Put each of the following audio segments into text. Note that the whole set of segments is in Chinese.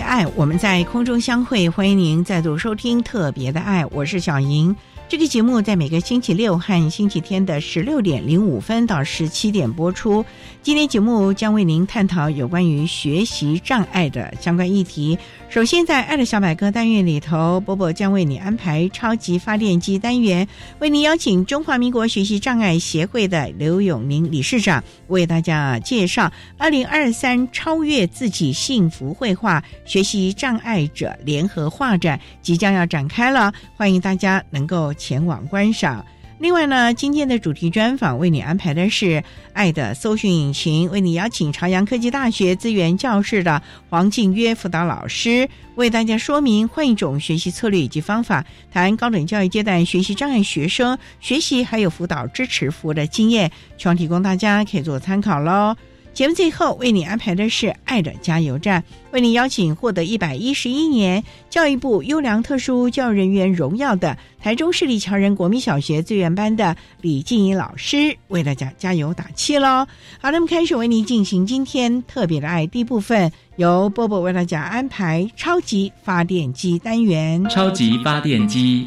爱，我们在空中相会，欢迎您再度收听特别的爱，我是小莹。这个节目在每个星期六和星期天的十六点零五分到十七点播出。今天节目将为您探讨有关于学习障碍的相关议题。首先，在“爱的小百科”单元里头，波波将为你安排超级发电机单元，为您邀请中华民国学习障碍协会的刘永宁理事长为大家介绍二零二三超越自己幸福绘画学习障碍者联合画展即将要展开了，欢迎大家能够。前往观赏。另外呢，今天的主题专访为你安排的是《爱的搜寻引擎》，为你邀请朝阳科技大学资源教室的黄静约辅导老师为大家说明换一种学习策略以及方法，谈高等教育阶段学习障碍学生学习还有辅导支持服务的经验，希望提供大家可以做参考喽。节目最后为你安排的是“爱的加油站”，为你邀请获得一百一十一年教育部优良特殊教育人员荣耀的台中市立桥仁国民小学资源班的李静怡老师，为大家加油打气喽！好，那么开始为您进行今天特别的爱第一部分，由波波为大家安排超级发电机单元。超级发电机，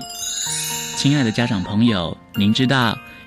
亲爱的家长朋友，您知道？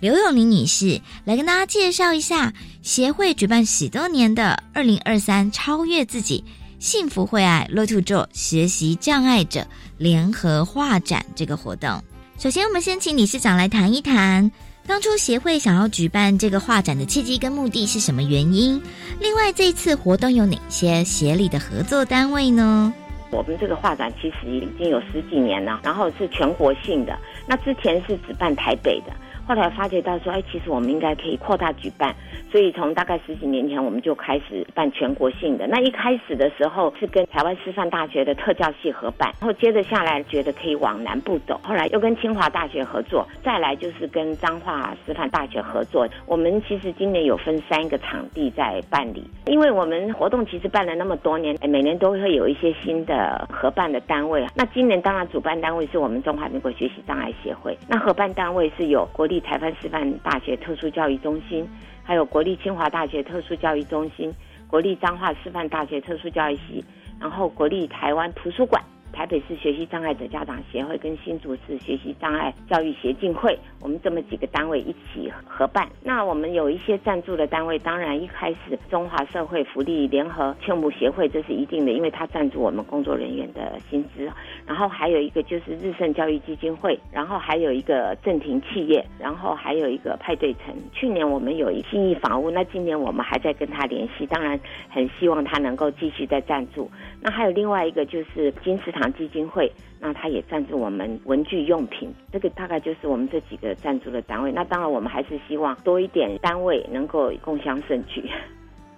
刘永玲女士来跟大家介绍一下协会举办许多年的二零二三超越自己幸福会爱 l o t o 学习障碍者联合画展这个活动。首先，我们先请理事长来谈一谈当初协会想要举办这个画展的契机跟目的是什么原因？另外，这一次活动有哪些协力的合作单位呢？我们这个画展其实已经有十几年了，然后是全国性的。那之前是只办台北的。后来发觉到说，哎，其实我们应该可以扩大举办，所以从大概十几年前我们就开始办全国性的。那一开始的时候是跟台湾师范大学的特教系合办，然后接着下来觉得可以往南部走，后来又跟清华大学合作，再来就是跟彰化师范大学合作。我们其实今年有分三个场地在办理，因为我们活动其实办了那么多年，每年都会有一些新的合办的单位。那今年当然主办单位是我们中华民国学习障碍协会，那合办单位是有国立。台湾师范大学特殊教育中心，还有国立清华大学特殊教育中心、国立彰化师范大学特殊教育系，然后国立台湾图书馆。台北市学习障碍者家长协会跟新竹市学习障碍教育协进会，我们这么几个单位一起合办。那我们有一些赞助的单位，当然一开始中华社会福利联合劝募协会，这是一定的，因为他赞助我们工作人员的薪资。然后还有一个就是日盛教育基金会，然后还有一个正廷企业，然后还有一个派对城。去年我们有一新义房屋，那今年我们还在跟他联系，当然很希望他能够继续再赞助。那还有另外一个就是金石堂基金会，那他也赞助我们文具用品，这个大概就是我们这几个赞助的单位。那当然我们还是希望多一点单位能够共襄盛举。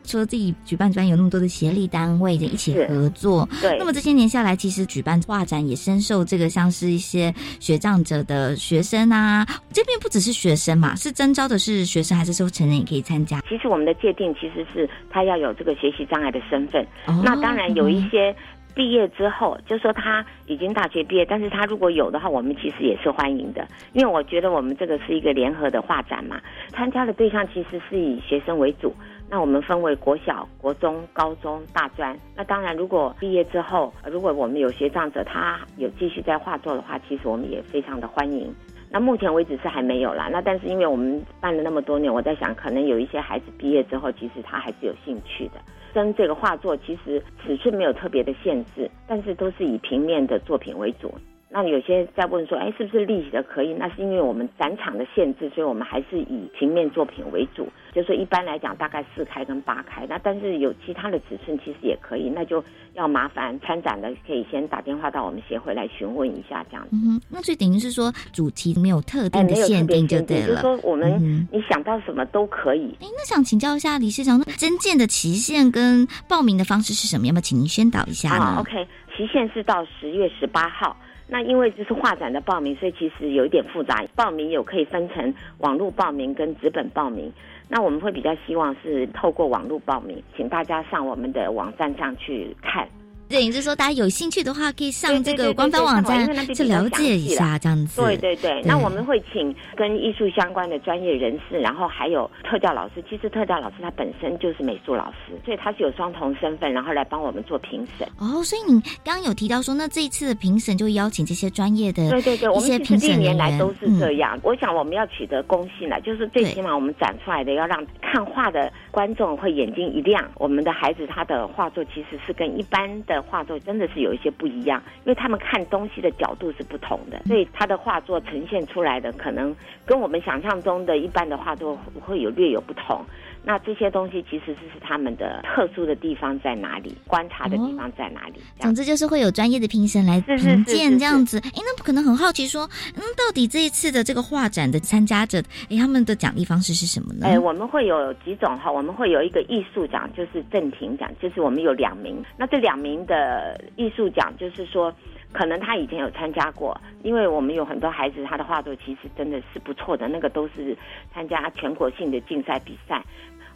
说自己举办专有那么多的协力单位的一起合作，对。那么这些年下来，其实举办画展也深受这个像是一些学障者的学生啊，这边不只是学生嘛，是征招的是学生还是说成人也可以参加？其实我们的界定其实是他要有这个学习障碍的身份，那当然有一些。毕业之后，就说他已经大学毕业，但是他如果有的话，我们其实也是欢迎的，因为我觉得我们这个是一个联合的画展嘛。参加的对象其实是以学生为主，那我们分为国小、国中、高中、大专。那当然，如果毕业之后，如果我们有学障者，他有继续在画作的话，其实我们也非常的欢迎。那目前为止是还没有啦。那但是因为我们办了那么多年，我在想，可能有一些孩子毕业之后，其实他还是有兴趣的。跟这个画作其实尺寸没有特别的限制，但是都是以平面的作品为主。那有些在问说，哎，是不是立体的可以？那是因为我们展场的限制，所以我们还是以平面作品为主。就是说，一般来讲，大概四开跟八开。那但是有其他的尺寸，其实也可以。那就要麻烦参展的可以先打电话到我们协会来询问一下，这样。嗯哼，那所以等于是说，主题没有特定的限定就对了。就是说，我们你想到什么都可以。哎，那想请教一下李市长，那增建的期限跟报名的方式是什么？要不要请您宣导一下呢？OK，期限是到十月十八号。那因为就是画展的报名，所以其实有一点复杂。报名有可以分成网络报名跟纸本报名。那我们会比较希望是透过网络报名，请大家上我们的网站上去看。对，就是说大家有兴趣的话，可以上这个官方网站去了解一下，这样子。对对对，那我们会请跟艺术相关的专业人士，然后还有特教老师。其实特教老师他本身就是美术老师，所以他是有双重身份，然后来帮我们做评审。哦，所以你刚刚有提到说，那这一次的评审就邀请这些专业的，对对对，我们评审年来都是这样。我想我们要取得公信了，就是最起码我们展出来的要让看画的观众会眼睛一亮。我们的孩子他的画作其实是跟一般的画作真的是。有一些不一样，因为他们看东西的角度是不同的，所以他的画作呈现出来的可能跟我们想象中的一般的画作会有略有不同。那这些东西其实就是他们的特殊的地方在哪里？观察的地方在哪里？总之就是会有专业的评审来评鉴这样子。哎，那可能很好奇说，嗯，到底这一次的这个画展的参加者，哎，他们的奖励方式是什么呢？哎，我们会有几种哈，我们会有一个艺术奖，就是正廷奖，就是我们有两名。那这两名的艺术奖，就是说。可能他以前有参加过，因为我们有很多孩子，他的画作其实真的是不错的，那个都是参加全国性的竞赛比赛。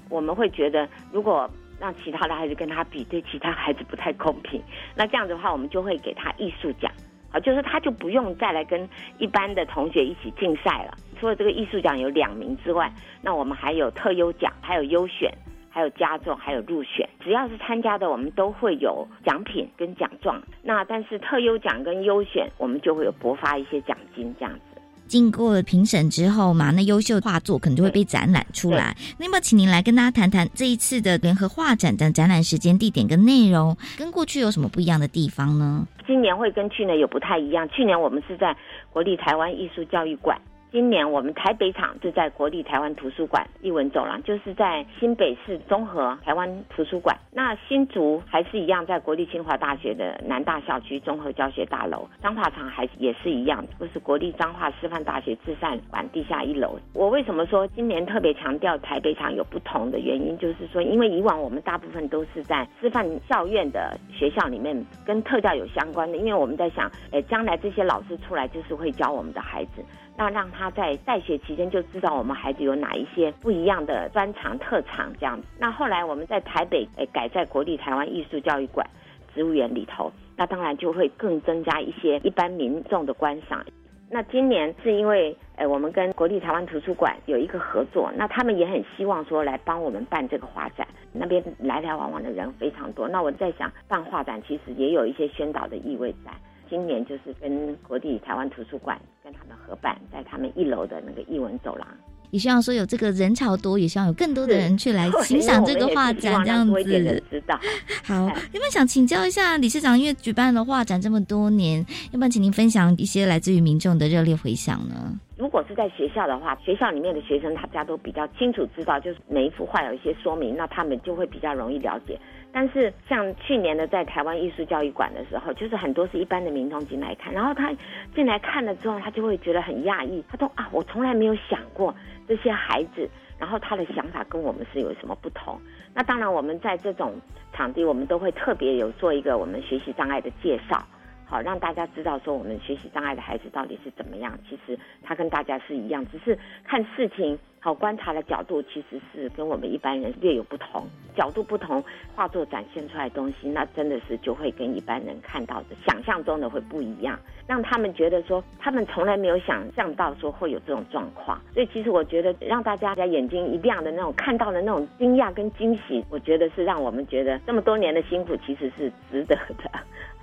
我们会觉得，如果让其他的孩子跟他比，对其他孩子不太公平。那这样子的话，我们就会给他艺术奖，啊，就是他就不用再来跟一般的同学一起竞赛了。除了这个艺术奖有两名之外，那我们还有特优奖，还有优选。还有加重，还有入选，只要是参加的，我们都会有奖品跟奖状。那但是特优奖跟优选，我们就会有拨发一些奖金这样子。经过评审之后嘛，那优秀画作可能就会被展览出来。那么，请您来跟大家谈谈这一次的联合画展的展览时间、地点跟内容，跟过去有什么不一样的地方呢？今年会跟去年有不太一样。去年我们是在国立台湾艺术教育馆。今年我们台北场就在国立台湾图书馆艺文走廊，就是在新北市综合台湾图书馆。那新竹还是一样，在国立清华大学的南大校区综合教学大楼。彰化场还也是一样，就是国立彰化师范大学自善馆地下一楼。我为什么说今年特别强调台北场有不同的原因，就是说，因为以往我们大部分都是在师范校院的学校里面跟特教有相关的，因为我们在想，哎，将来这些老师出来就是会教我们的孩子。那让他在在学期间就知道我们孩子有哪一些不一样的专长特长这样子。那后来我们在台北诶改在国立台湾艺术教育馆植物园里头，那当然就会更增加一些一般民众的观赏。那今年是因为诶我们跟国立台湾图书馆有一个合作，那他们也很希望说来帮我们办这个画展，那边来来往往的人非常多。那我在想办画展其实也有一些宣导的意味在。今年就是跟国立台湾图书馆跟他们合办，在他们一楼的那个艺文走廊，也希望说有这个人潮多，也希望有更多的人去来欣赏这个画展，这样子。知道。好，有没有想请教一下理事长？因为举办了画展这么多年，要不要请您分享一些来自于民众的热烈回响呢？如果是在学校的话，学校里面的学生他家都比较清楚知道，就是每一幅画有一些说明，那他们就会比较容易了解。但是像去年的在台湾艺术教育馆的时候，就是很多是一般的民众进来看，然后他进来看了之后，他就会觉得很讶异，他说啊，我从来没有想过这些孩子然后他的想法跟我们是有什么不同。那当然，我们在这种场地，我们都会特别有做一个我们学习障碍的介绍。好，让大家知道说我们学习障碍的孩子到底是怎么样。其实他跟大家是一样，只是看事情好观察的角度，其实是跟我们一般人略有不同。角度不同，画作展现出来的东西，那真的是就会跟一般人看到的、想象中的会不一样，让他们觉得说他们从来没有想象到说会有这种状况。所以其实我觉得让大家在眼睛一亮的那种看到的那种惊讶跟惊喜，我觉得是让我们觉得这么多年的辛苦其实是值得的。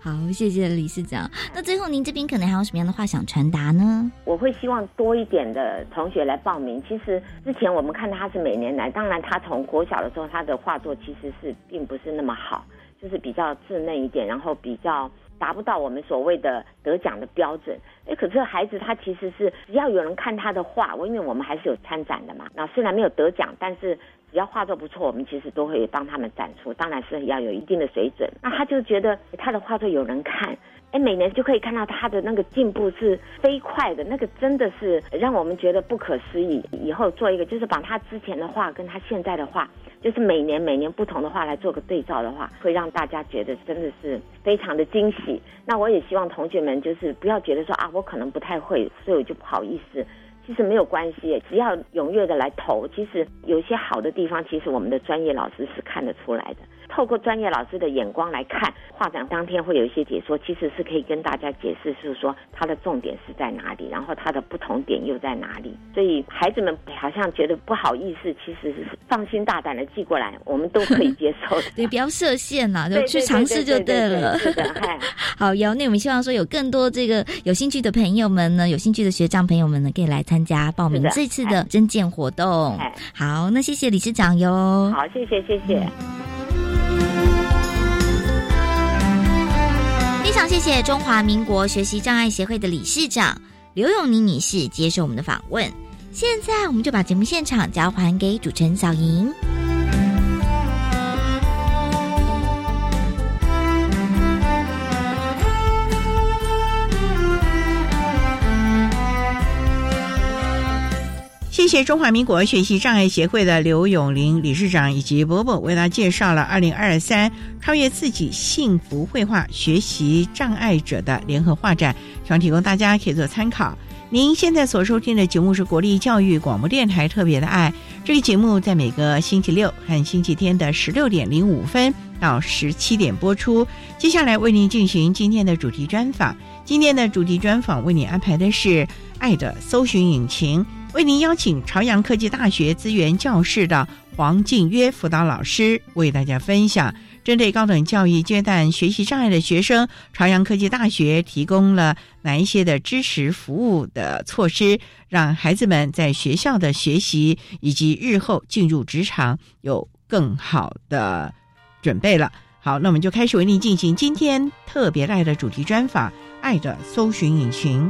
好，谢谢理事长。那最后，您这边可能还有什么样的话想传达呢？我会希望多一点的同学来报名。其实之前我们看他是每年来，当然他从国小的时候他的画作其实是并不是那么好，就是比较稚嫩一点，然后比较达不到我们所谓的得奖的标准。哎，可是孩子他其实是只要有人看他的画，因为我们还是有参展的嘛。那虽然没有得奖，但是。只要画作不错，我们其实都会帮他们展出，当然是要有一定的水准。那他就觉得他的画作有人看，哎，每年就可以看到他的那个进步是飞快的，那个真的是让我们觉得不可思议。以后做一个，就是把他之前的画跟他现在的画，就是每年每年不同的画来做个对照的话，会让大家觉得真的是非常的惊喜。那我也希望同学们就是不要觉得说啊，我可能不太会，所以我就不好意思。其实没有关系，只要踊跃的来投。其实有些好的地方，其实我们的专业老师是看得出来的。透过专业老师的眼光来看，画展当天会有一些解说，其实是可以跟大家解释，是说它的重点是在哪里，然后它的不同点又在哪里。所以孩子们好像觉得不好意思，其实是放心大胆的寄过来，我们都可以接受。对，不要设限呐，就去尝试就对了。是的，好，有那我们希望说有更多这个有兴趣的朋友们呢，有兴趣的学长朋友们呢，可以来参加报名这次的征件活动。好，那谢谢理事长哟。好，谢谢，谢谢。非常谢谢中华民国学习障碍协会的理事长刘永妮女士接受我们的访问。现在，我们就把节目现场交还给主持人小莹。谢谢中华民国学习障碍协会的刘永林理事长以及伯伯为大家介绍了二零二三超越自己幸福绘画学习障碍者的联合画展，希望提供大家可以做参考。您现在所收听的节目是国立教育广播电台特别的爱，这个节目在每个星期六和星期天的十六点零五分到十七点播出。接下来为您进行今天的主题专访，今天的主题专访为您安排的是爱的搜寻引擎。为您邀请朝阳科技大学资源教室的黄静约辅导老师为大家分享，针对高等教育阶段学习障碍的学生，朝阳科技大学提供了哪一些的支持服务的措施，让孩子们在学校的学习以及日后进入职场有更好的准备了。好，那我们就开始为您进行今天特别爱的主题专访《爱的搜寻引擎》。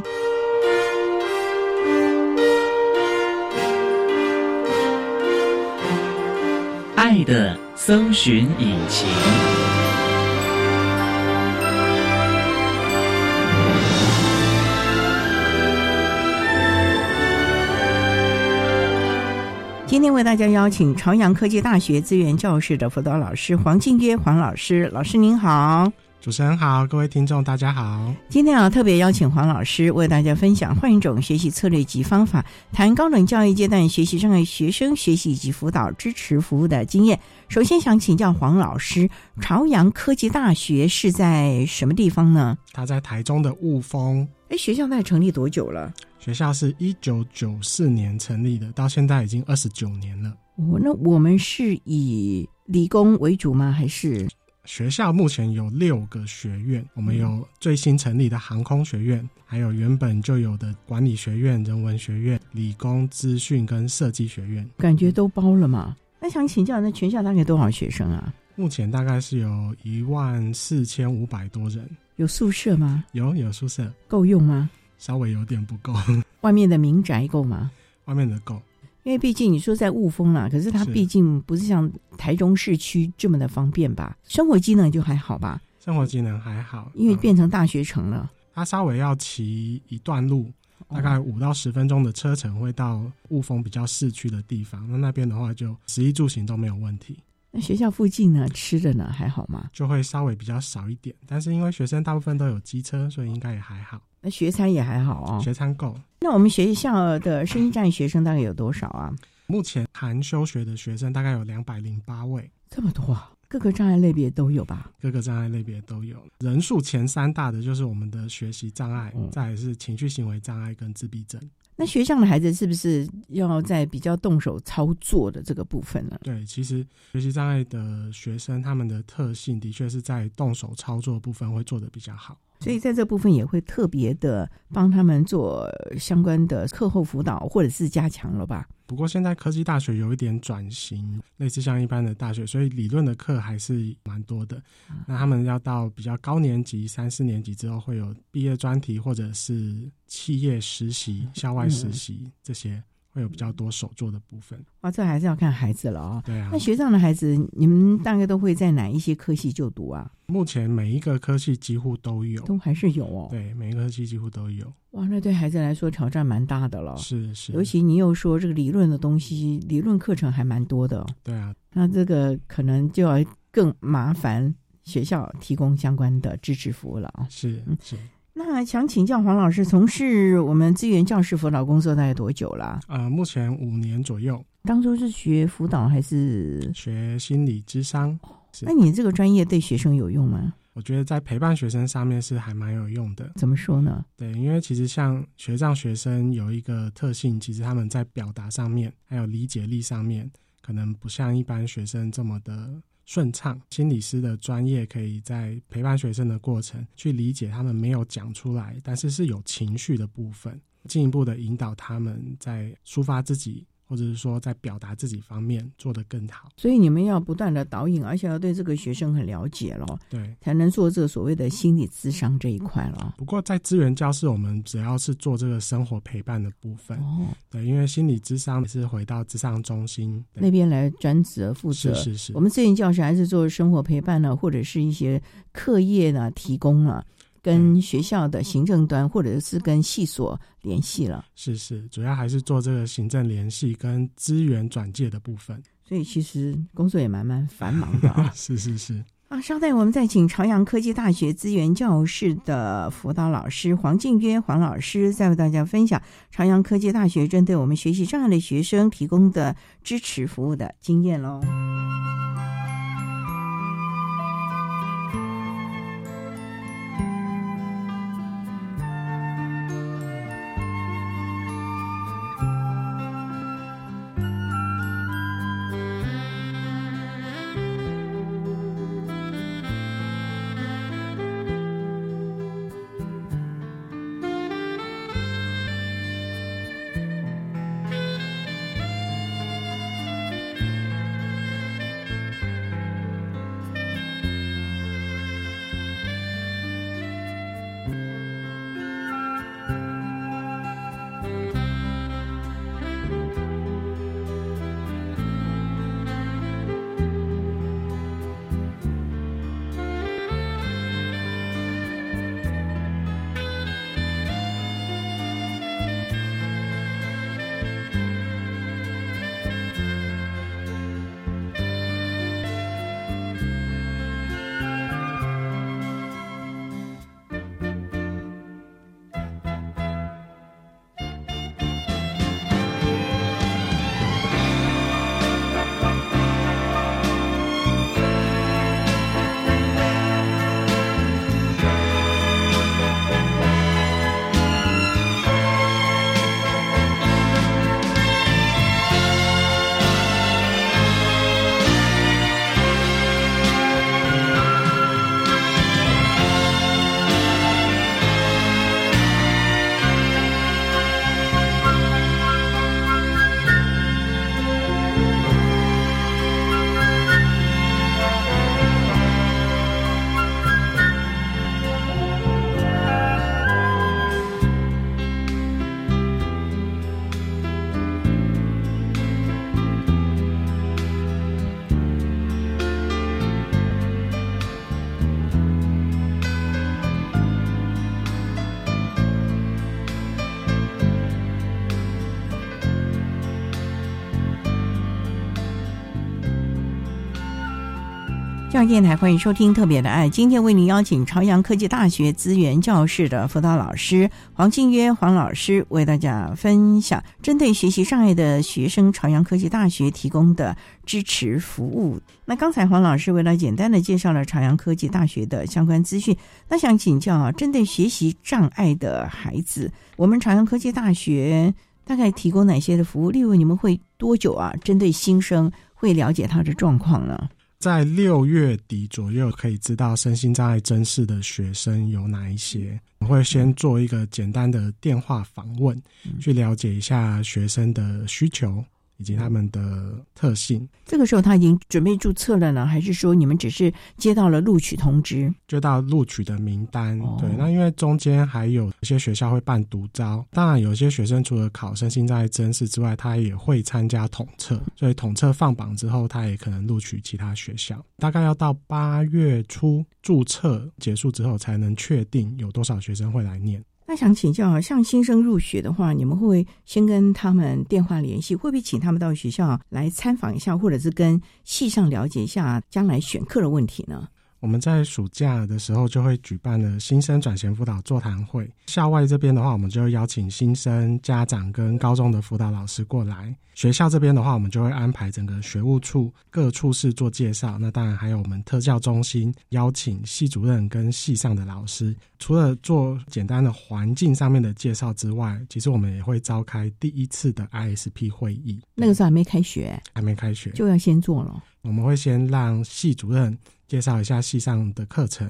爱的搜寻引擎。今天为大家邀请朝阳科技大学资源教室的辅导老师黄静约黄老师，老师您好。主持人好，各位听众大家好。今天啊，特别邀请黄老师为大家分享换一种学习策略及方法，谈高等教育阶段学习障碍学生学习以及辅导支持服务的经验。首先想请教黄老师，朝阳科技大学是在什么地方呢？它在台中的雾峰。哎，学校在成立多久了？学校是一九九四年成立的，到现在已经二十九年了。哦，那我们是以理工为主吗？还是？学校目前有六个学院，我们有最新成立的航空学院，还有原本就有的管理学院、人文学院、理工资讯跟设计学院，感觉都包了嘛？那想请教，那全校大概多少学生啊？目前大概是有一万四千五百多人。有宿舍吗？有，有宿舍。够用吗？稍微有点不够。外面的民宅够吗？外面的够。因为毕竟你说在雾峰啦，可是它毕竟不是像台中市区这么的方便吧？生活机能就还好吧？生活机能还好，因为变成大学城了。它稍微要骑一段路，大概五到十分钟的车程会到雾峰比较市区的地方。那那边的话，就食衣住行都没有问题。那学校附近呢，吃的呢还好吗？就会稍微比较少一点，但是因为学生大部分都有机车，所以应该也还好。那学餐也还好哦，学餐够。那我们学校的生一站学生大概有多少啊？目前含休学的学生大概有两百零八位，这么多啊！各个障碍类别都有吧？各个障碍类别都有。人数前三大的就是我们的学习障碍，再是情绪行为障碍跟自闭症。那学校的孩子是不是要在比较动手操作的这个部分呢？对，其实学习障碍的学生，他们的特性的确是在动手操作部分会做的比较好，所以在这部分也会特别的帮他们做相关的课后辅导或者是加强了吧。不过现在科技大学有一点转型，类似像一般的大学，所以理论的课还是蛮多的。那他们要到比较高年级三四年级之后，会有毕业专题或者是企业实习、校外实习这些。会有比较多手做的部分，哇，这还是要看孩子了哦。对啊，那学长的孩子，你们大概都会在哪一些科系就读啊？目前每一个科系几乎都有，都还是有哦。对，每一个科系几乎都有。哇，那对孩子来说挑战蛮大的了。是是，尤其你又说这个理论的东西，理论课程还蛮多的。对啊，那这个可能就要更麻烦学校提供相关的支持服务了啊。是是。那想请教黄老师，从事我们资源教师辅导工作大概多久了？呃，目前五年左右。当初是学辅导还是学心理智商？那你这个专业对学生有用吗？我觉得在陪伴学生上面是还蛮有用的。怎么说呢？对，因为其实像学障学生有一个特性，其实他们在表达上面还有理解力上面，可能不像一般学生这么的。顺畅，心理师的专业可以在陪伴学生的过程，去理解他们没有讲出来，但是是有情绪的部分，进一步的引导他们在抒发自己。或者是说，在表达自己方面做得更好，所以你们要不断的导引，而且要对这个学生很了解了，对，才能做这个所谓的心理咨商这一块了。不过在资源教室，我们只要是做这个生活陪伴的部分，哦，对，因为心理咨商是回到咨商中心那边来专职负责，是是是。我们资源教室还是做生活陪伴呢，或者是一些课业呢提供了。跟学校的行政端或者是跟系所联系了，是是，主要还是做这个行政联系跟资源转介的部分，所以其实工作也蛮蛮繁忙的啊。是是是。啊，稍待，我们再请朝阳科技大学资源教室的辅导老师黄静约黄老师，再为大家分享朝阳科技大学针对我们学习障碍的学生提供的支持服务的经验喽。电台欢迎收听《特别的爱》，今天为您邀请朝阳科技大学资源教室的辅导老师黄庆约黄老师，为大家分享针对学习障碍的学生，朝阳科技大学提供的支持服务。那刚才黄老师为了简单的介绍了朝阳科技大学的相关资讯，那想请教啊，针对学习障碍的孩子，我们朝阳科技大学大概提供哪些的服务？例如，你们会多久啊？针对新生会了解他的状况呢？在六月底左右，可以知道身心障碍真试的学生有哪一些。我会先做一个简单的电话访问，去了解一下学生的需求。以及他们的特性。这个时候他已经准备注册了呢，还是说你们只是接到了录取通知？接到录取的名单。对，那因为中间还有一些学校会办独招，当然有些学生除了考生现在真试之外，他也会参加统测，所以统测放榜之后，他也可能录取其他学校。大概要到八月初注册结束之后，才能确定有多少学生会来念。那想请教啊，像新生入学的话，你们会不会先跟他们电话联系？会不会请他们到学校来参访一下，或者是跟系上了解一下将来选课的问题呢？我们在暑假的时候就会举办了新生转衔辅导座谈会。校外这边的话，我们就会邀请新生家长跟高中的辅导老师过来。学校这边的话，我们就会安排整个学务处各处室做介绍。那当然还有我们特教中心邀请系主任跟系上的老师。除了做简单的环境上面的介绍之外，其实我们也会召开第一次的 ISP 会议。那个时候还没开学，还没开学就要先做了。我们会先让系主任。介绍一下系上的课程，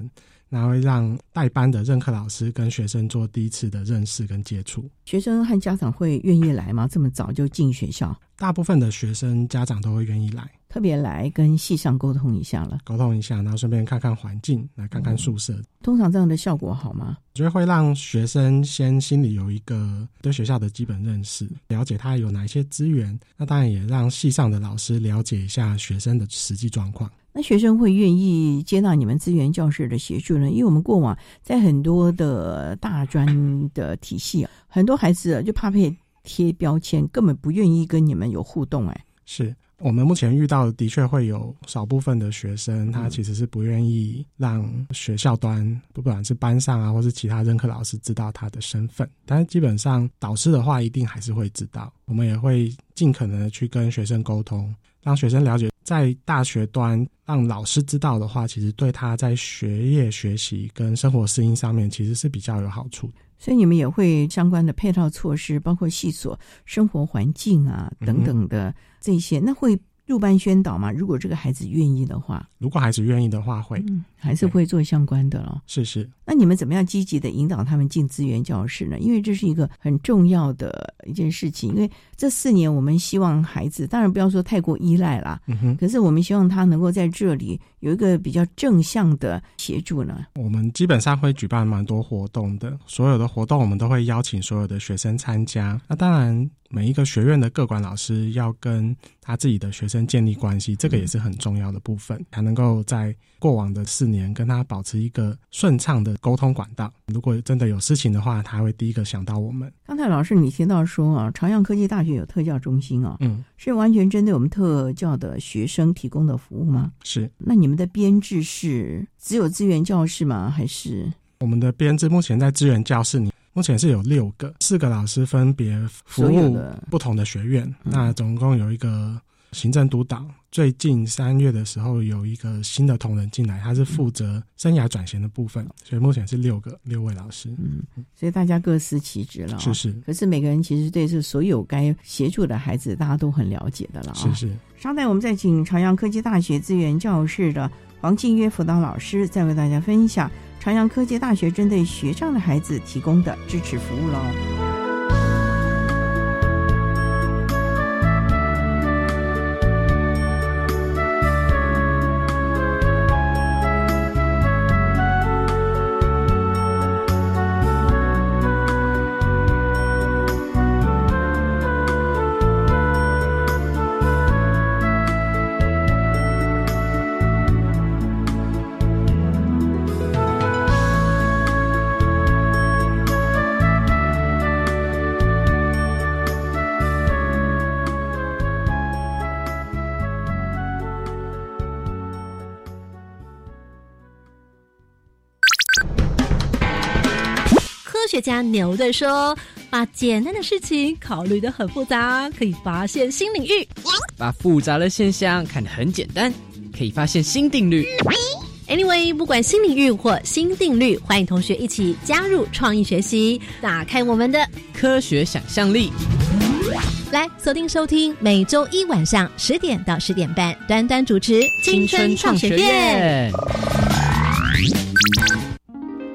然后让代班的任课老师跟学生做第一次的认识跟接触。学生和家长会愿意来吗？这么早就进学校？大部分的学生家长都会愿意来，特别来跟系上沟通一下了，沟通一下，然后顺便看看环境，来看看宿舍。通常这样的效果好吗？我觉得会让学生先心里有一个对学校的基本认识，了解他有哪些资源。那当然也让系上的老师了解一下学生的实际状况。那学生会愿意接纳你们资源教室的协助呢？因为我们过往在很多的大专的体系啊，很多孩子就怕被贴标签，根本不愿意跟你们有互动。哎，是我们目前遇到的确会有少部分的学生，他其实是不愿意让学校端，不管是班上啊，或是其他任课老师知道他的身份。但是基本上导师的话，一定还是会知道。我们也会尽可能的去跟学生沟通。让学生了解，在大学端让老师知道的话，其实对他在学业学习跟生活适应上面，其实是比较有好处。所以你们也会相关的配套措施，包括系所生活环境啊等等的这些，那会。入班宣导嘛，如果这个孩子愿意的话，如果孩子愿意的话，会嗯还是会做相关的咯。是是。那你们怎么样积极的引导他们进资源教室呢？因为这是一个很重要的一件事情。因为这四年，我们希望孩子，当然不要说太过依赖啦，嗯哼。可是我们希望他能够在这里有一个比较正向的协助呢。我们基本上会举办蛮多活动的，所有的活动我们都会邀请所有的学生参加。那当然。每一个学院的各管老师要跟他自己的学生建立关系，这个也是很重要的部分，才能够在过往的四年跟他保持一个顺畅的沟通管道。如果真的有事情的话，他会第一个想到我们。刚才老师你提到说啊，朝阳科技大学有特教中心啊，嗯，是完全针对我们特教的学生提供的服务吗？是。那你们的编制是只有资源教室吗？还是我们的编制目前在资源教室里？目前是有六个，四个老师分别服务不同的学院。那总共有一个行政督导。最近三月的时候，有一个新的同仁进来，他是负责生涯转型的部分。所以目前是六个六位老师。嗯，所以大家各司其职了。是是。可是每个人其实对这所有该协助的孩子，大家都很了解的了。是是。稍待，我们再请朝阳科技大学资源教室的黄静约辅导老师，再为大家分享。朝阳科技大学针对学障的孩子提供的支持服务喽。家牛的说：“把简单的事情考虑的很复杂，可以发现新领域；把复杂的现象看得很简单，可以发现新定律。” Anyway，不管新领域或新定律，欢迎同学一起加入创意学习，打开我们的科学想象力。来锁定收听，每周一晚上十点到十点半，端端主持《青春创学院》。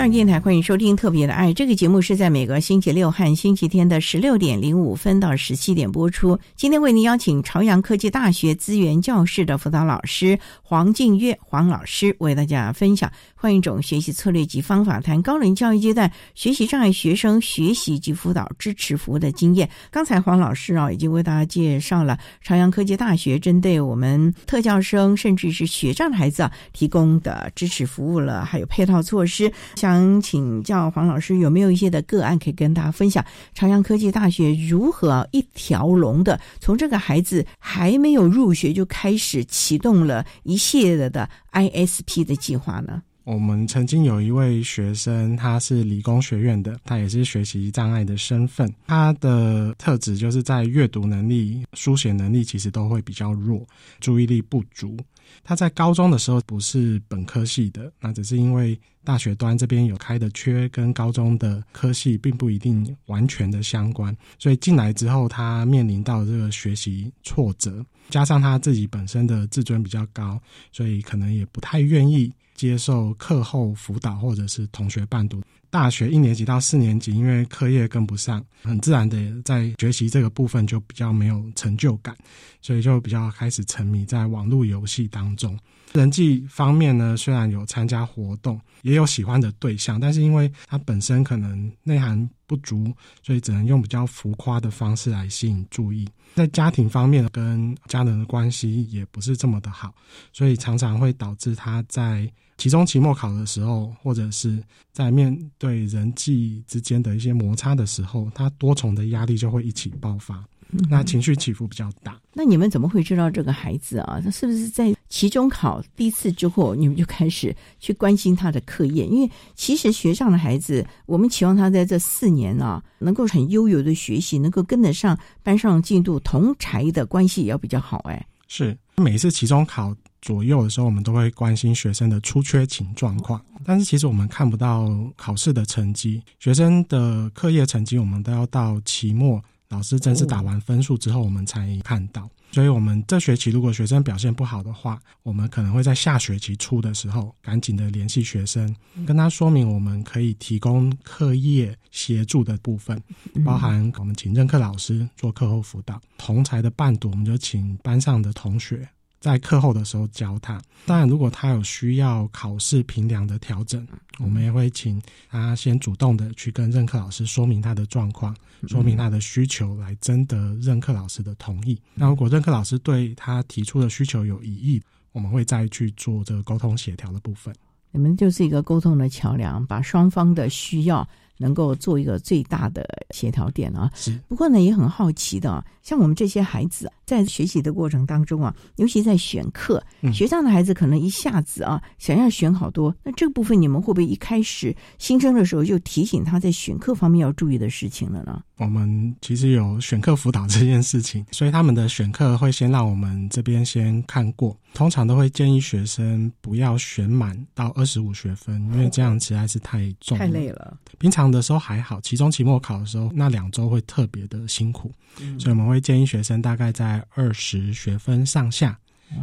上电台欢迎收听《特别的爱》这个节目，是在每个星期六和星期天的十六点零五分到十七点播出。今天为您邀请朝阳科技大学资源教室的辅导老师黄静月黄老师，为大家分享换一种学习策略及方法，谈高龄教育阶段学习障碍学生学习及辅导支持服务的经验。刚才黄老师啊，已经为大家介绍了朝阳科技大学针对我们特教生甚至是学障的孩子啊提供的支持服务了，还有配套措施。像想请教黄老师，有没有一些的个案可以跟大家分享？朝阳科技大学如何一条龙的从这个孩子还没有入学就开始启动了一系列的 ISP 的计划呢？我们曾经有一位学生，他是理工学院的，他也是学习障碍的身份，他的特质就是在阅读能力、书写能力其实都会比较弱，注意力不足。他在高中的时候不是本科系的，那只是因为大学端这边有开的缺，跟高中的科系并不一定完全的相关，所以进来之后，他面临到这个学习挫折，加上他自己本身的自尊比较高，所以可能也不太愿意接受课后辅导或者是同学伴读。大学一年级到四年级，因为课业跟不上，很自然的在学习这个部分就比较没有成就感，所以就比较开始沉迷在网络游戏当中。人际方面呢，虽然有参加活动，也有喜欢的对象，但是因为他本身可能内涵不足，所以只能用比较浮夸的方式来吸引注意。在家庭方面，跟家人的关系也不是这么的好，所以常常会导致他在期中、期末考的时候，或者是在面对人际之间的一些摩擦的时候，他多重的压力就会一起爆发。那情绪起伏比较大。那你们怎么会知道这个孩子啊？他是不是在期中考第一次之后，你们就开始去关心他的课业？因为其实学上的孩子，我们期望他在这四年啊，能够很悠游的学习，能够跟得上班上进度，同才的关系也要比较好。哎，是每一次期中考左右的时候，我们都会关心学生的出缺勤状况。但是其实我们看不到考试的成绩，学生的课业成绩，我们都要到期末。老师正式打完分数之后，我们才看到。所以，我们这学期如果学生表现不好的话，我们可能会在下学期初的时候赶紧的联系学生，跟他说明我们可以提供课业协助的部分，包含我们请任课老师做课后辅导，同才的伴读，我们就请班上的同学在课后的时候教他。当然，如果他有需要考试评量的调整，我们也会请他先主动的去跟任课老师说明他的状况，说明他的需求，来征得任课老师的同意。那如果任课老师对他提出的需求有异议，我们会再去做这个沟通协调的部分。你们就是一个沟通的桥梁，把双方的需要。能够做一个最大的协调点啊！是。不过呢，也很好奇的，像我们这些孩子在学习的过程当中啊，尤其在选课，学校的孩子可能一下子啊想要选好多，那这个部分你们会不会一开始新生的时候就提醒他在选课方面要注意的事情了呢？我们其实有选课辅导这件事情，所以他们的选课会先让我们这边先看过，通常都会建议学生不要选满到二十五学分，因为这样实在是太重、太累了。平常的时候还好，期中、期末考的时候，那两周会特别的辛苦，所以我们会建议学生大概在二十学分上下，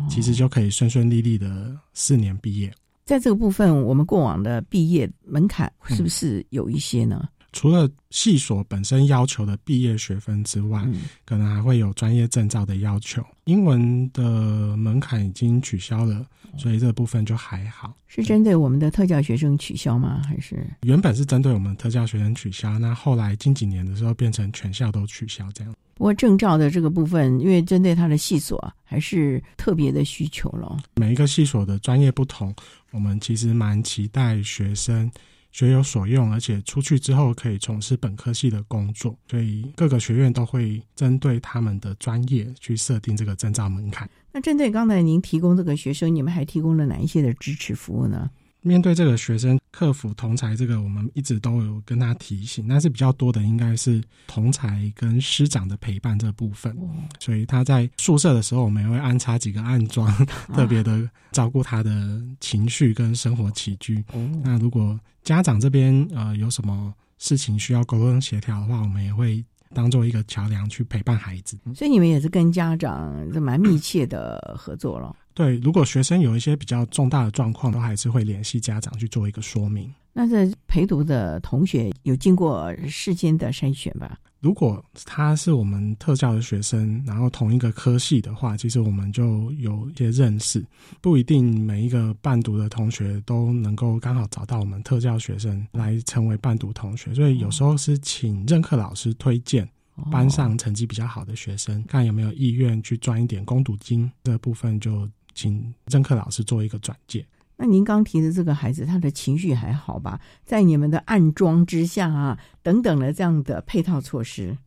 其实就可以顺顺利利的四年毕业。在这个部分，我们过往的毕业门槛是不是有一些呢？除了系所本身要求的毕业学分之外，可能还会有专业证照的要求。英文的门槛已经取消了，所以这部分就还好。是针对我们的特教学生取消吗？还是原本是针对我们特教学生取消？那后来近几年的时候变成全校都取消这样。不过证照的这个部分，因为针对他的系所还是特别的需求了。每一个系所的专业不同，我们其实蛮期待学生。学有所用，而且出去之后可以从事本科系的工作，所以各个学院都会针对他们的专业去设定这个证照门槛。那针对刚才您提供这个学生，你们还提供了哪一些的支持服务呢？面对这个学生克服同才，这个我们一直都有跟他提醒，但是比较多的应该是同才跟师长的陪伴这部分。所以他在宿舍的时候，我们也会安插几个暗装，特别的照顾他的情绪跟生活起居。那如果家长这边呃有什么事情需要沟通协调的话，我们也会当做一个桥梁去陪伴孩子。所以你们也是跟家长蛮密切的合作了。对，如果学生有一些比较重大的状况，都还是会联系家长去做一个说明。那这陪读的同学有经过事先的筛选吧？如果他是我们特教的学生，然后同一个科系的话，其实我们就有一些认识，不一定每一个伴读的同学都能够刚好找到我们特教学生来成为伴读同学，所以有时候是请任课老师推荐班上成绩比较好的学生，看有没有意愿去赚一点攻读金，这部分就。请任课老师做一个转介。那您刚提的这个孩子，他的情绪还好吧？在你们的暗装之下啊，等等的这样的配套措施，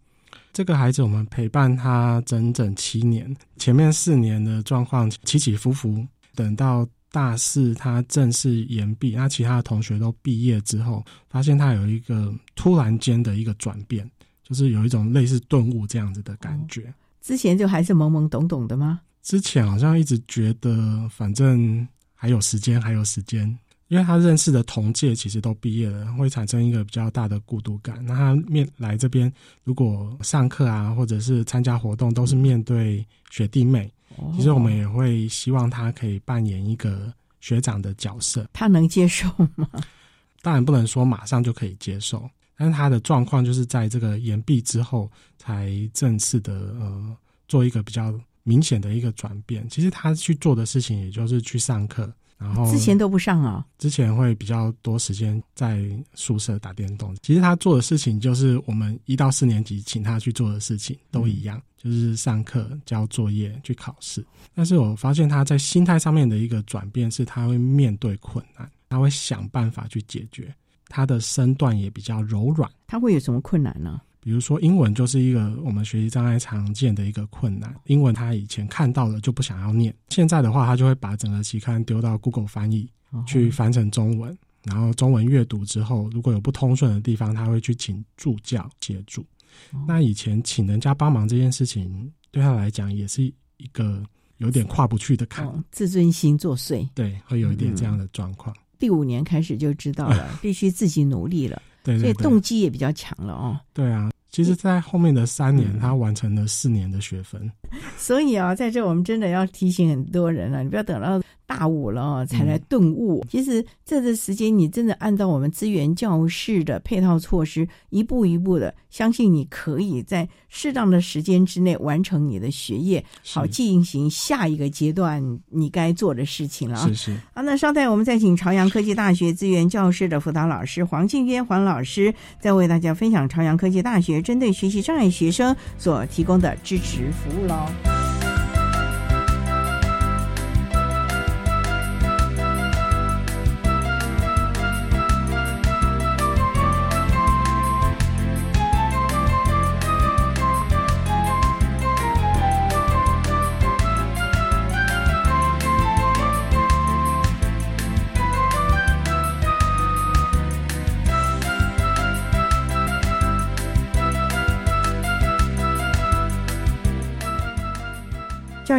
这个孩子我们陪伴他整整七年，前面四年的状况起起伏伏，等到大四他正式研毕，那其他的同学都毕业之后，发现他有一个突然间的一个转变，就是有一种类似顿悟这样子的感觉。之前就还是懵懵懂懂的吗？之前好像一直觉得，反正还有时间，还有时间，因为他认识的同届其实都毕业了，会产生一个比较大的孤独感。那他面来这边，如果上课啊，或者是参加活动，都是面对学弟妹，其实我们也会希望他可以扮演一个学长的角色。他能接受吗？当然不能说马上就可以接受，但是他的状况就是在这个延毕之后，才正式的呃做一个比较。明显的一个转变，其实他去做的事情也就是去上课，然后之前都不上啊。之前会比较多时间在宿舍打电动。其实他做的事情就是我们一到四年级请他去做的事情都一样，就是上课、交作业、去考试。但是我发现他在心态上面的一个转变是，他会面对困难，他会想办法去解决。他的身段也比较柔软。他会有什么困难呢？比如说，英文就是一个我们学习障碍常见的一个困难。英文他以前看到了就不想要念，现在的话他就会把整个期刊丢到 Google 翻译，去翻成中文。然后中文阅读之后，如果有不通顺的地方，他会去请助教协助。那以前请人家帮忙这件事情，对他来讲也是一个有点跨不去的坎，自尊心作祟。对，会有一点这样的状况。第五年开始就知道了，必须自己努力了。对，所以动机也比较强了哦。对啊，其实，在后面的三年，他完成了四年的学分。所以啊，在这我们真的要提醒很多人了，你不要等到大五了才来顿悟。其实这段时间，你真的按照我们资源教室的配套措施，一步一步的，相信你可以在适当的时间之内完成你的学业，好进行下一个阶段你该做的事情了啊。是是。好，那稍待，我们再请朝阳科技大学资源教室的辅导老师黄庆渊黄老师，再为大家分享朝阳科技大学针对学习障碍学生所提供的支持服务喽。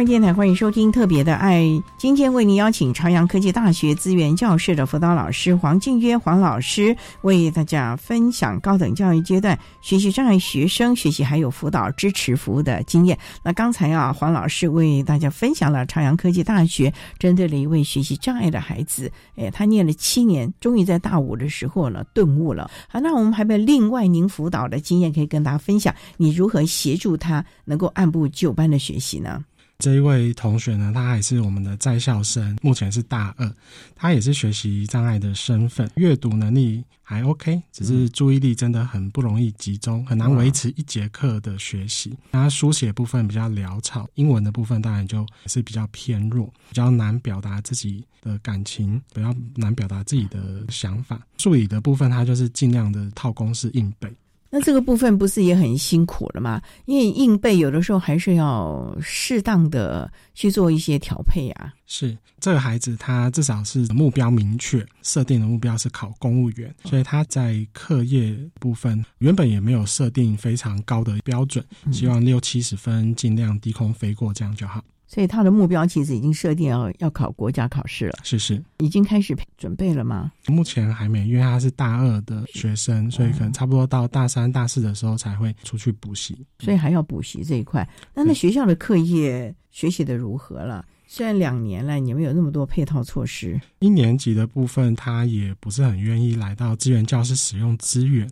电台欢迎收听《特别的爱》，今天为您邀请朝阳科技大学资源教室的辅导老师黄静约黄老师，为大家分享高等教育阶段学习障碍学生学习还有辅导支持服务的经验。那刚才啊，黄老师为大家分享了朝阳科技大学针对了一位学习障碍的孩子，哎，他念了七年，终于在大五的时候呢顿悟了。好，那我们还有另外您辅导的经验可以跟大家分享？你如何协助他能够按部就班的学习呢？这一位同学呢，他还是我们的在校生，目前是大二，他也是学习障碍的身份，阅读能力还 OK，只是注意力真的很不容易集中，很难维持一节课的学习。他书写部分比较潦草，英文的部分当然就是比较偏弱，比较难表达自己的感情，比较难表达自己的想法。数理的部分，他就是尽量的套公式硬背。那这个部分不是也很辛苦了吗？因为硬背有的时候还是要适当的去做一些调配啊。是这个孩子，他至少是目标明确，设定的目标是考公务员，所以他在课业部分原本也没有设定非常高的标准，希望六七十分尽量低空飞过，这样就好。所以他的目标其实已经设定要要考国家考试了，是是，已经开始准备了吗？目前还没，因为他是大二的学生，所以可能差不多到大三、大四的时候才会出去补习，所以还要补习这一块。那那学校的课业学习的如何了？虽然两年了，你们有那么多配套措施。一年级的部分，他也不是很愿意来到资源教室使用资源。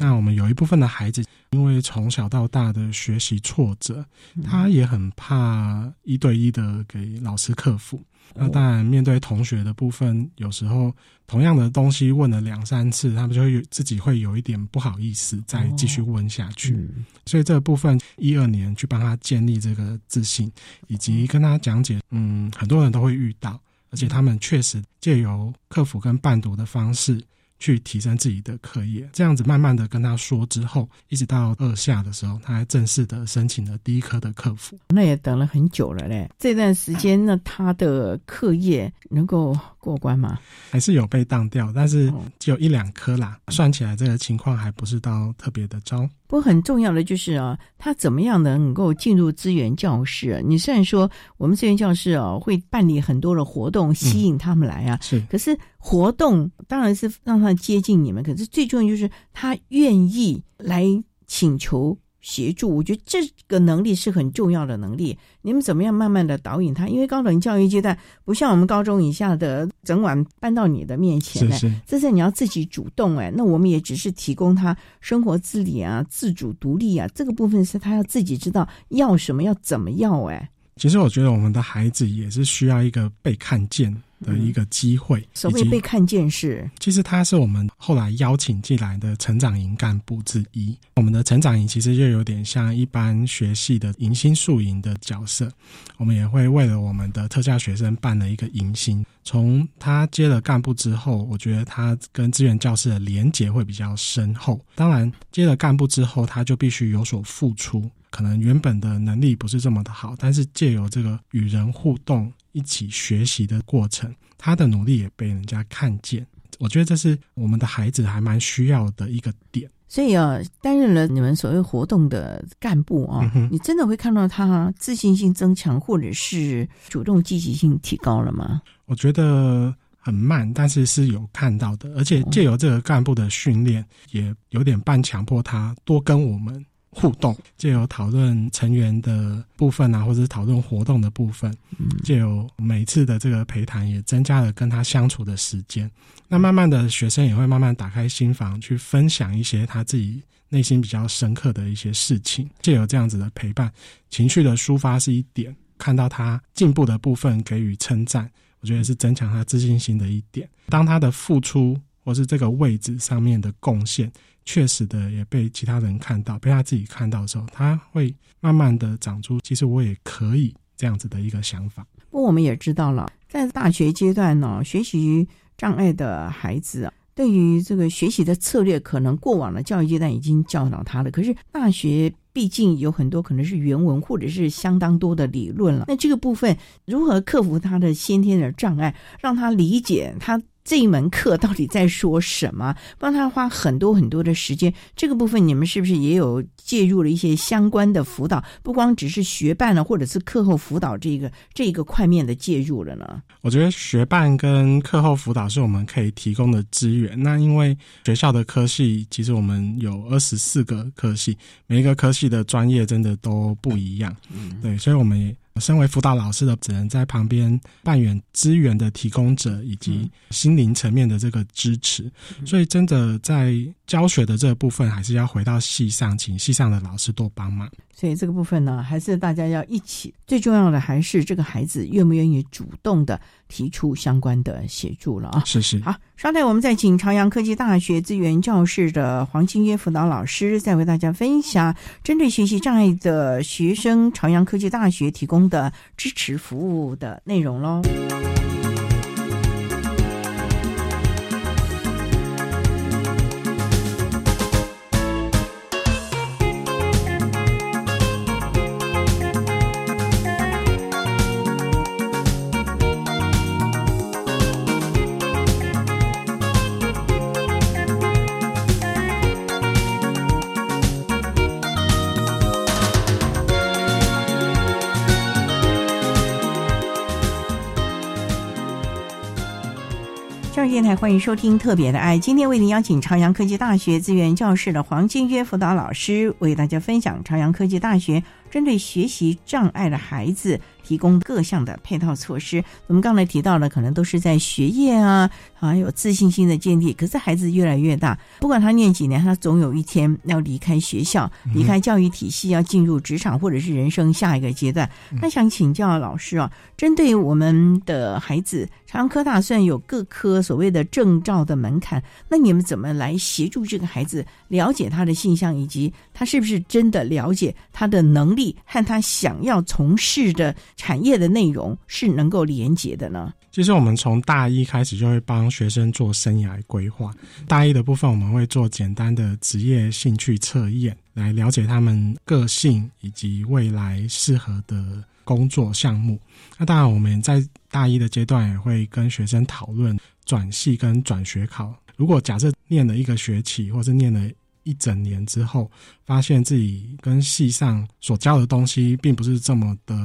那我们有一部分的孩子，因为从小到大的学习挫折，他也很怕一对一的给老师克服。那当然，面对同学的部分，有时候同样的东西问了两三次，他们就会自己会有一点不好意思，再继续问下去。所以这部分一二年去帮他建立这个自信，以及跟他讲解，嗯，很多人都会遇到，而且他们确实借由克服跟伴读的方式。去提升自己的课业，这样子慢慢的跟他说之后，一直到二下的时候，他还正式的申请了第一科的客服。那也等了很久了嘞，这段时间呢，他的课业能够过关吗？还是有被当掉，但是只有一两科啦，算起来这个情况还不是到特别的糟。不过很重要的就是啊，他怎么样能够进入资源教室？你虽然说我们资源教室啊会办理很多的活动，吸引他们来啊，是，可是活动当然是让他接近你们，可是最重要就是他愿意来请求。协助，我觉得这个能力是很重要的能力。你们怎么样慢慢的导引他？因为高等教育阶段不像我们高中以下的整晚搬到你的面前，是是，这是你要自己主动哎。那我们也只是提供他生活自理啊、自主独立啊，这个部分是他要自己知道要什么，要怎么要哎。其实我觉得我们的孩子也是需要一个被看见。的一个机会，所谓被看见是，其实他是我们后来邀请进来的成长营干部之一。我们的成长营其实就有点像一般学系的迎新宿营的角色，我们也会为了我们的特教学生办了一个迎新。从他接了干部之后，我觉得他跟资源教师的连结会比较深厚。当然，接了干部之后，他就必须有所付出，可能原本的能力不是这么的好，但是借由这个与人互动。一起学习的过程，他的努力也被人家看见。我觉得这是我们的孩子还蛮需要的一个点。所以啊，担任了你们所谓活动的干部啊，你真的会看到他自信心增强，或者是主动积极性提高了吗？我觉得很慢，但是是有看到的。而且借由这个干部的训练，也有点半强迫他多跟我们。互动，借由讨论成员的部分啊，或者是讨论活动的部分，借由每次的这个陪谈，也增加了跟他相处的时间。那慢慢的，学生也会慢慢打开心房，去分享一些他自己内心比较深刻的一些事情。借由这样子的陪伴，情绪的抒发是一点，看到他进步的部分给予称赞，我觉得是增强他自信心的一点。当他的付出或是这个位置上面的贡献。确实的也被其他人看到，被他自己看到的时候，他会慢慢的长出，其实我也可以这样子的一个想法。不过我们也知道了，在大学阶段呢，学习障碍的孩子，啊对于这个学习的策略，可能过往的教育阶段已经教导他了。可是大学毕竟有很多可能是原文或者是相当多的理论了，那这个部分如何克服他的先天的障碍，让他理解他？这一门课到底在说什么？帮他花很多很多的时间，这个部分你们是不是也有介入了一些相关的辅导？不光只是学伴了，或者是课后辅导这个这个块面的介入了呢？我觉得学伴跟课后辅导是我们可以提供的资源。那因为学校的科系，其实我们有二十四个科系，每一个科系的专业真的都不一样。嗯，对，所以我们也。身为辅导老师的，只能在旁边扮演资源的提供者，以及心灵层面的这个支持。所以，真的在教学的这个部分，还是要回到系上，请系上的老师多帮忙。所以，这个部分呢，还是大家要一起。最重要的还是这个孩子愿不愿意主动的提出相关的协助了啊！是是。好，稍待，我们再请朝阳科技大学资源教室的黄清约辅导老师，再为大家分享针对学习障碍的学生，朝阳科技大学提供的支持服务的内容喽。欢迎收听《特别的爱》，今天为您邀请朝阳科技大学资源教室的黄金约辅导老师为大家分享朝阳科技大学针对学习障碍的孩子。提供各项的配套措施，我们刚才提到的可能都是在学业啊，还有自信心的建立。可是孩子越来越大，不管他念几年，他总有一天要离开学校，离开教育体系，要进入职场或者是人生下一个阶段。那想请教老师啊，针对我们的孩子，长安科大虽然有各科所谓的证照的门槛，那你们怎么来协助这个孩子了解他的性向，以及他是不是真的了解他的能力和他想要从事的？产业的内容是能够连接的呢。其实我们从大一开始就会帮学生做生涯规划。大一的部分我们会做简单的职业兴趣测验，来了解他们个性以及未来适合的工作项目。那当然我们在大一的阶段也会跟学生讨论转系跟转学考。如果假设念了一个学期，或是念了。一整年之后，发现自己跟系上所教的东西并不是这么的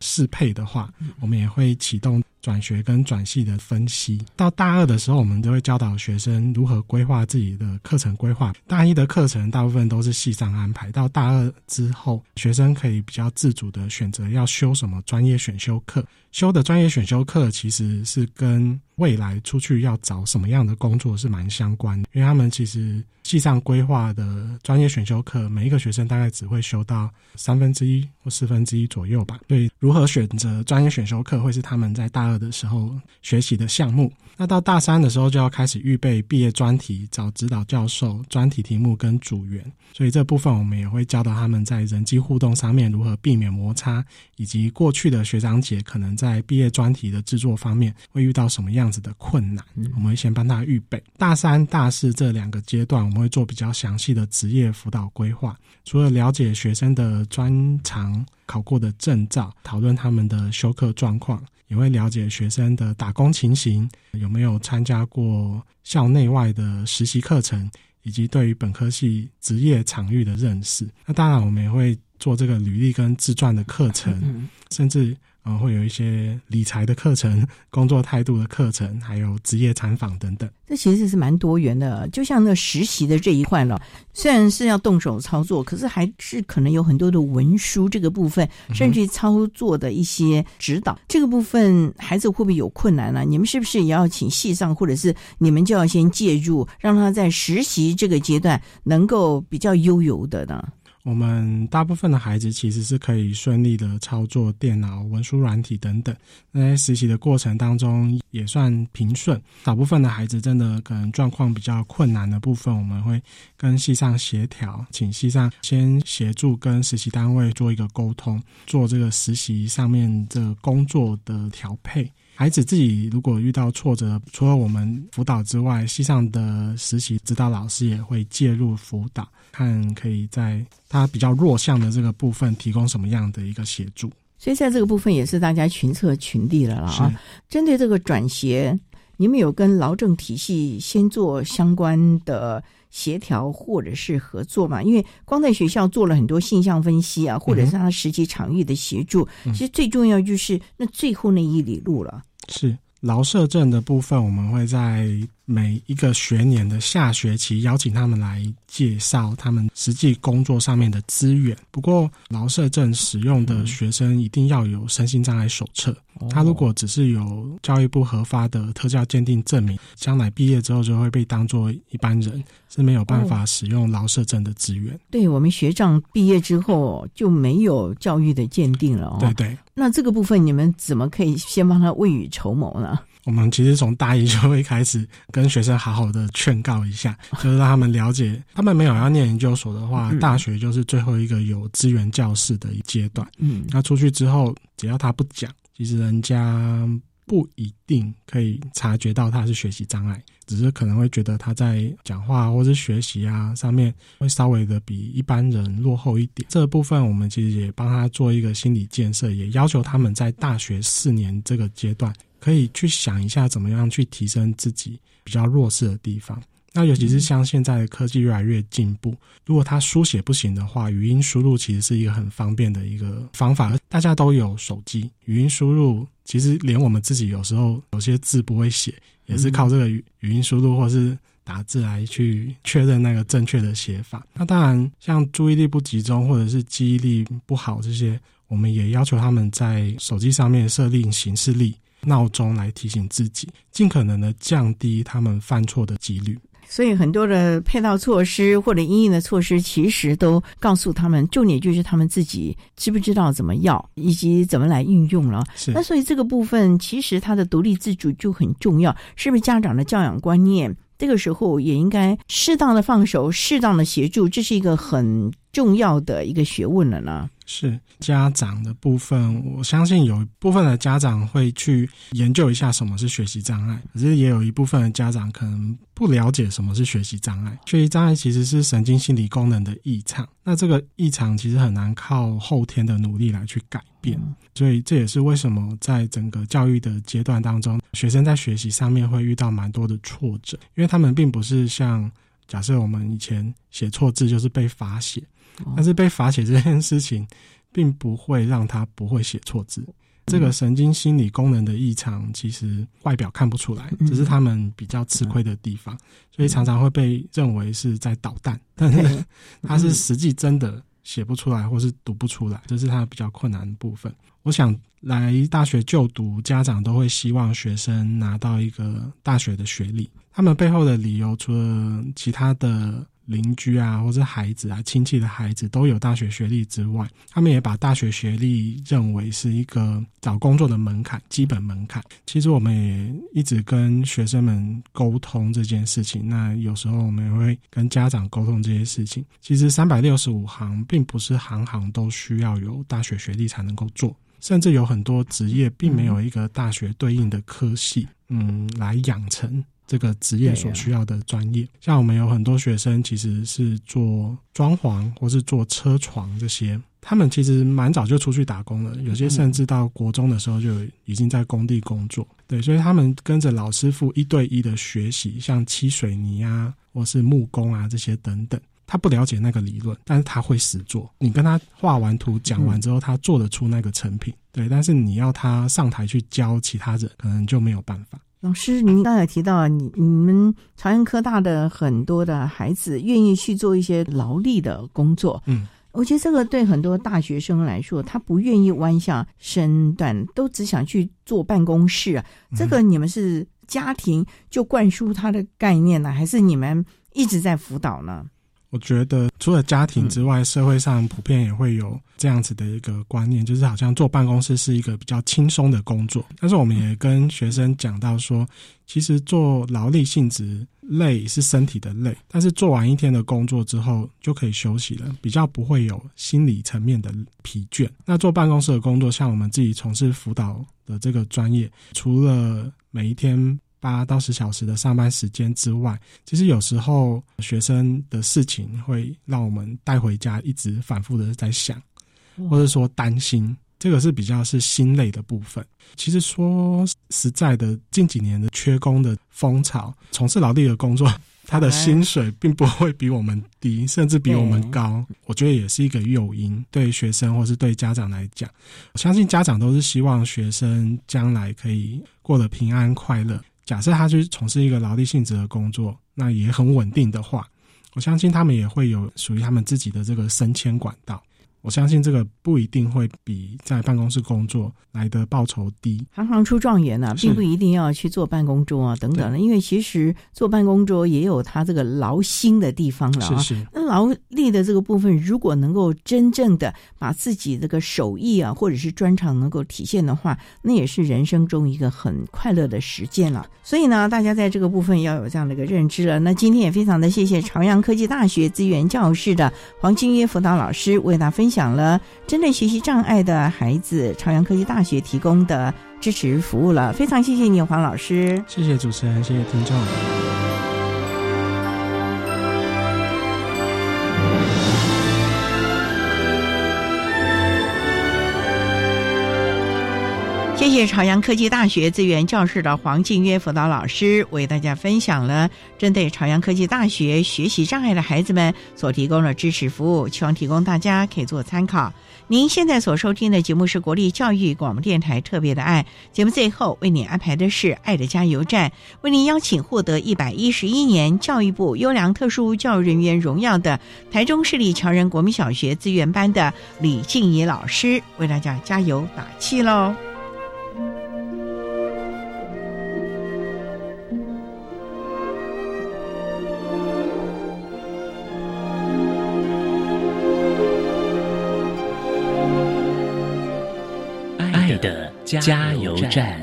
适配的话，我们也会启动。转学跟转系的分析，到大二的时候，我们就会教导学生如何规划自己的课程规划。大一的课程大部分都是系上安排，到大二之后，学生可以比较自主的选择要修什么专业选修课。修的专业选修课其实是跟未来出去要找什么样的工作是蛮相关的，因为他们其实系上规划的专业选修课，每一个学生大概只会修到三分之一或四分之一左右吧。所以，如何选择专业选修课，会是他们在大二。的时候学习的项目，那到大三的时候就要开始预备毕业专题，找指导教授、专题题目跟组员。所以这部分我们也会教导他们在人际互动上面如何避免摩擦，以及过去的学长姐可能在毕业专题的制作方面会遇到什么样子的困难，我们会先帮他预备。大三、大四这两个阶段，我们会做比较详细的职业辅导规划，除了了解学生的专长、考过的证照，讨论他们的休课状况。也会了解学生的打工情形，有没有参加过校内外的实习课程，以及对于本科系职业场域的认识。那当然，我们也会做这个履历跟自传的课程，甚至。嗯，会有一些理财的课程、工作态度的课程，还有职业采访等等。这其实是蛮多元的。就像那实习的这一块了，虽然是要动手操作，可是还是可能有很多的文书这个部分，甚至操作的一些指导这个部分，孩子会不会有困难呢？你们是不是也要请系上，或者是你们就要先介入，让他在实习这个阶段能够比较悠游的呢？我们大部分的孩子其实是可以顺利的操作电脑、文书软体等等。那在实习的过程当中也算平顺。少部分的孩子真的可能状况比较困难的部分，我们会跟系上协调，请系上先协助跟实习单位做一个沟通，做这个实习上面的工作的调配。孩子自己如果遇到挫折，除了我们辅导之外，系上的实习指导老师也会介入辅导，看可以在他比较弱项的这个部分提供什么样的一个协助。所以在这个部分也是大家群策群力了啊。针对这个转学，你们有跟劳政体系先做相关的协调或者是合作嘛？因为光在学校做了很多现象分析啊，或者是他实际场域的协助，其实最重要就是那最后那一里路了。是劳社证的部分，我们会在。每一个学年的下学期，邀请他们来介绍他们实际工作上面的资源。不过，劳社证使用的学生一定要有身心障碍手册。他如果只是有教育部核发的特教鉴定证明，将来毕业之后就会被当做一般人，是没有办法使用劳社证的资源。对我们学长毕业之后就没有教育的鉴定了哦。对对。那这个部分你们怎么可以先帮他未雨绸缪呢？我们其实从大一就会开始跟学生好好的劝告一下，就是让他们了解，他们没有要念研究所的话，大学就是最后一个有资源教室的一阶段。嗯，那出去之后，只要他不讲，其实人家不一定可以察觉到他是学习障碍，只是可能会觉得他在讲话或是学习啊上面会稍微的比一般人落后一点。这部分我们其实也帮他做一个心理建设，也要求他们在大学四年这个阶段。可以去想一下，怎么样去提升自己比较弱势的地方。那尤其是像现在的科技越来越进步，如果他书写不行的话，语音输入其实是一个很方便的一个方法。大家都有手机，语音输入其实连我们自己有时候有些字不会写，也是靠这个语语音输入或是打字来去确认那个正确的写法。那当然，像注意力不集中或者是记忆力不好这些，我们也要求他们在手机上面设定行事历。闹钟来提醒自己，尽可能的降低他们犯错的几率。所以很多的配套措施或者应用的措施，其实都告诉他们，重点就是他们自己知不知道怎么要，以及怎么来运用了。那所以这个部分，其实他的独立自主就很重要。是不是家长的教养观念，这个时候也应该适当的放手，适当的协助，这是一个很重要的一个学问了呢？是家长的部分，我相信有一部分的家长会去研究一下什么是学习障碍，可是也有一部分的家长可能不了解什么是学习障碍。学习障碍其实是神经心理功能的异常，那这个异常其实很难靠后天的努力来去改变，所以这也是为什么在整个教育的阶段当中，学生在学习上面会遇到蛮多的挫折，因为他们并不是像假设我们以前写错字就是被罚写。但是被罚写这件事情，并不会让他不会写错字。这个神经心理功能的异常，其实外表看不出来，只是他们比较吃亏的地方，所以常常会被认为是在捣蛋。但是他是实际真的写不出来，或是读不出来，这是他比较困难的部分。我想来大学就读，家长都会希望学生拿到一个大学的学历。他们背后的理由，除了其他的。邻居啊，或者孩子啊，亲戚的孩子都有大学学历之外，他们也把大学学历认为是一个找工作的门槛，基本门槛。其实我们也一直跟学生们沟通这件事情，那有时候我们也会跟家长沟通这些事情。其实三百六十五行并不是行行都需要有大学学历才能够做，甚至有很多职业并没有一个大学对应的科系，嗯，来养成。这个职业所需要的专业，像我们有很多学生其实是做装潢或是做车床这些，他们其实蛮早就出去打工了，有些甚至到国中的时候就已经在工地工作。对，所以他们跟着老师傅一对一的学习，像漆水泥啊，或是木工啊这些等等。他不了解那个理论，但是他会实做。你跟他画完图讲完之后，他做得出那个成品，对。但是你要他上台去教其他人，可能就没有办法。老师，您刚才提到你你们朝阳科大的很多的孩子愿意去做一些劳力的工作，嗯，我觉得这个对很多大学生来说，他不愿意弯下身段，都只想去坐办公室。啊这个你们是家庭就灌输他的概念呢，还是你们一直在辅导呢？我觉得除了家庭之外，社会上普遍也会有这样子的一个观念，就是好像坐办公室是一个比较轻松的工作。但是我们也跟学生讲到说，其实做劳力性质累是身体的累，但是做完一天的工作之后就可以休息了，比较不会有心理层面的疲倦。那做办公室的工作，像我们自己从事辅导的这个专业，除了每一天。八到十小时的上班时间之外，其实有时候学生的事情会让我们带回家，一直反复的在想，或者说担心，这个是比较是心累的部分。其实说实在的，近几年的缺工的风潮，从事劳力的工作，他的薪水并不会比我们低，甚至比我们高。我觉得也是一个诱因，对学生或是对家长来讲，我相信家长都是希望学生将来可以过得平安快乐。假设他去从事一个劳力性质的工作，那也很稳定的话，我相信他们也会有属于他们自己的这个升迁管道。我相信这个不一定会比在办公室工作来的报酬低。行行出状元呢，并不一定要去坐办公桌啊，等等的。因为其实坐办公桌也有他这个劳心的地方了啊。是是。那劳力的这个部分，如果能够真正的把自己这个手艺啊，或者是专长能够体现的话，那也是人生中一个很快乐的实践了。所以呢，大家在这个部分要有这样的一个认知了。那今天也非常的谢谢朝阳科技大学资源教室的黄金约辅导老师为大家分享。讲了针对学习障碍的孩子，朝阳科技大学提供的支持服务了，非常谢谢你，黄老师。谢谢主持人，谢谢听众。谢谢朝阳科技大学资源教室的黄静约辅导老师为大家分享了针对朝阳科技大学学习障碍的孩子们所提供的支持服务，希望提供大家可以做参考。您现在所收听的节目是国立教育广播电台特别的爱节目，最后为您安排的是爱的加油站，为您邀请获得一百一十一年教育部优良特殊教育人员荣耀的台中市立侨仁国民小学资源班的李静怡老师为大家加油打气喽。加油站。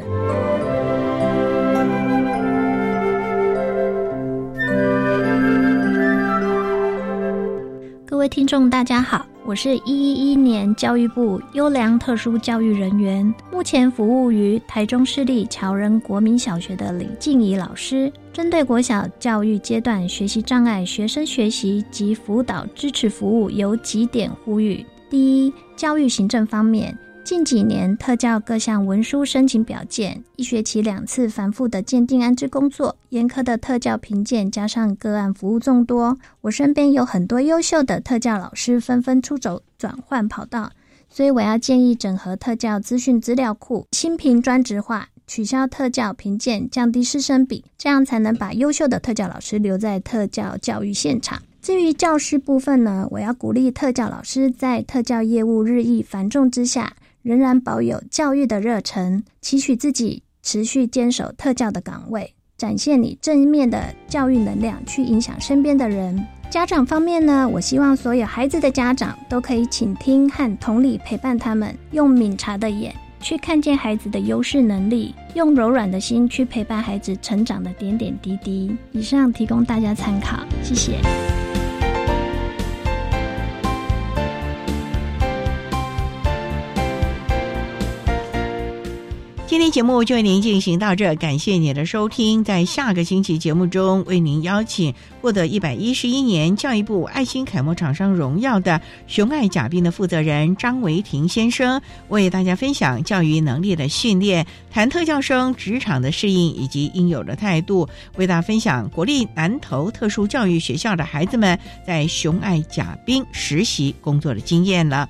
各位听众，大家好，我是一一一年教育部优良特殊教育人员，目前服务于台中市立侨仁国民小学的李静怡老师。针对国小教育阶段学习障碍学生学习及辅导支持服务，有几点呼吁：第一，教育行政方面。近几年，特教各项文书申请表件，一学期两次繁复的鉴定安置工作，严苛的特教评鉴，加上个案服务众多，我身边有很多优秀的特教老师纷纷出走转换跑道，所以我要建议整合特教资讯资料库，新评专职化，取消特教评鉴，降低师生比，这样才能把优秀的特教老师留在特教教育现场。至于教师部分呢，我要鼓励特教老师在特教业务日益繁重之下。仍然保有教育的热忱，期许自己持续坚守特教的岗位，展现你正面的教育能量，去影响身边的人。家长方面呢，我希望所有孩子的家长都可以倾听和同理陪伴他们，用敏察的眼去看见孩子的优势能力，用柔软的心去陪伴孩子成长的点点滴滴。以上提供大家参考，谢谢。今天节目就为您进行到这，感谢你的收听。在下个星期节目中，为您邀请获得一百一十一年教育部爱心楷模厂商荣耀的熊爱甲兵的负责人张维廷先生，为大家分享教育能力的训练，谈特教生职场的适应以及应有的态度，为大家分享国立南投特殊教育学校的孩子们在熊爱甲兵实习工作的经验了。